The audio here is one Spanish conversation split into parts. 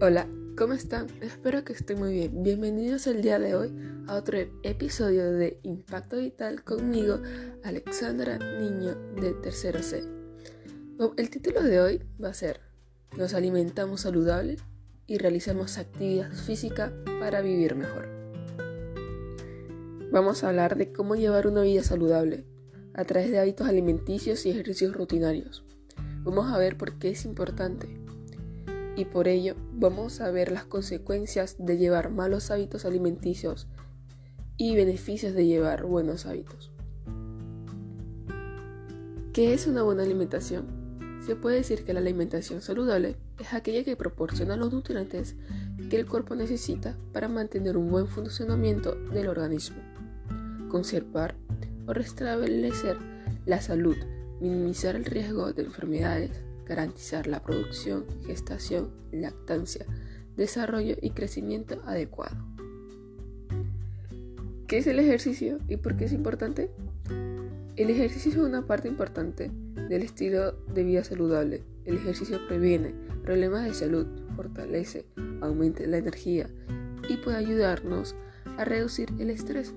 Hola, ¿cómo están? Espero que estén muy bien. Bienvenidos el día de hoy a otro episodio de Impacto Vital conmigo, Alexandra Niño de Tercero C. El título de hoy va a ser Nos alimentamos saludable y realizamos actividad física para vivir mejor. Vamos a hablar de cómo llevar una vida saludable a través de hábitos alimenticios y ejercicios rutinarios. Vamos a ver por qué es importante y por ello vamos a ver las consecuencias de llevar malos hábitos alimenticios y beneficios de llevar buenos hábitos. ¿Qué es una buena alimentación? Se puede decir que la alimentación saludable es aquella que proporciona los nutrientes que el cuerpo necesita para mantener un buen funcionamiento del organismo, conservar o restablecer la salud, minimizar el riesgo de enfermedades, garantizar la producción, gestación, lactancia, desarrollo y crecimiento adecuado. ¿Qué es el ejercicio y por qué es importante? El ejercicio es una parte importante del estilo de vida saludable. El ejercicio previene problemas de salud, fortalece, aumenta la energía y puede ayudarnos a reducir el estrés.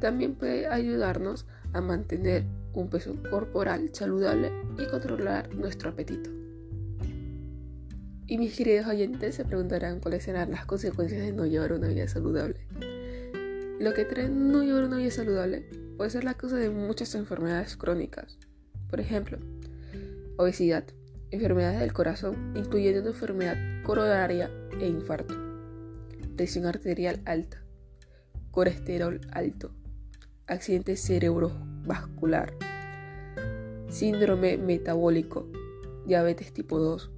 También puede ayudarnos a mantener un peso corporal saludable y controlar nuestro apetito. Y mis queridos oyentes se preguntarán cuáles serán las consecuencias de no llevar una vida saludable. Lo que trae no llevar una vida saludable puede ser la causa de muchas enfermedades crónicas. Por ejemplo, obesidad, enfermedades del corazón, incluyendo una enfermedad coronaria e infarto, presión arterial alta, colesterol alto, accidente cerebrovascular, síndrome metabólico, diabetes tipo 2,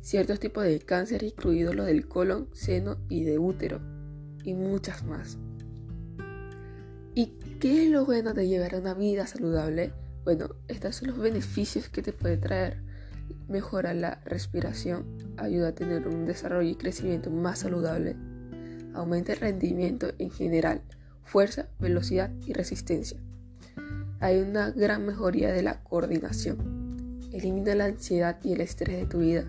ciertos tipos de cáncer, incluidos los del colon, seno y de útero, y muchas más. ¿Y qué es lo bueno de llevar una vida saludable? Bueno, estos son los beneficios que te puede traer. Mejora la respiración, ayuda a tener un desarrollo y crecimiento más saludable, aumenta el rendimiento en general, fuerza, velocidad y resistencia. Hay una gran mejoría de la coordinación. Elimina la ansiedad y el estrés de tu vida.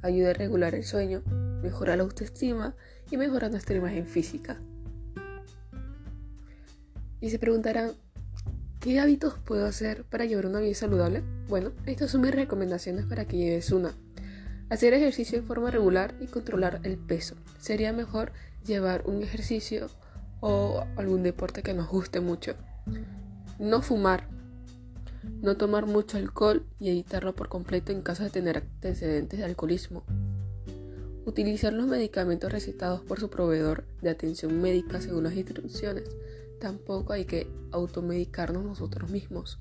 Ayuda a regular el sueño, mejora la autoestima y mejora nuestra imagen física. Y se preguntarán, ¿qué hábitos puedo hacer para llevar una vida saludable? Bueno, estas son mis recomendaciones para que lleves una. Hacer ejercicio en forma regular y controlar el peso. Sería mejor llevar un ejercicio o algún deporte que nos guste mucho. No fumar. No tomar mucho alcohol y evitarlo por completo en caso de tener antecedentes de alcoholismo. Utilizar los medicamentos recetados por su proveedor de atención médica según las instrucciones. Tampoco hay que automedicarnos nosotros mismos.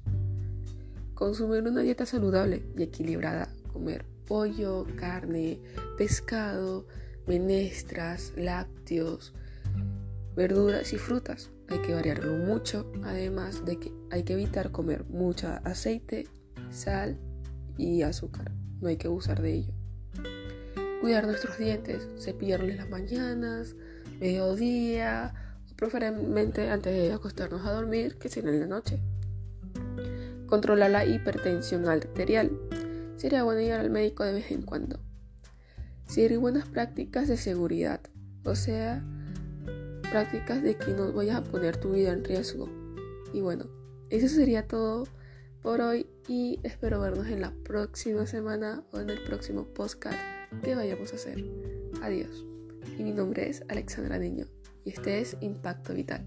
Consumir una dieta saludable y equilibrada. Comer pollo, carne, pescado, menestras, lácteos, verduras y frutas. Hay que variarlo mucho, además de que hay que evitar comer mucho aceite, sal y azúcar. No hay que abusar de ello. Cuidar nuestros dientes, cepillarles las mañanas, mediodía o preferiblemente antes de acostarnos a dormir, que sea en la noche. Controlar la hipertensión arterial. Sería bueno ir al médico de vez en cuando. Seguir buenas prácticas de seguridad, o sea, prácticas de que no vayas a poner tu vida en riesgo. Y bueno, eso sería todo por hoy y espero vernos en la próxima semana o en el próximo podcast que vayamos a hacer. Adiós. Y mi nombre es Alexandra Niño y este es Impacto Vital.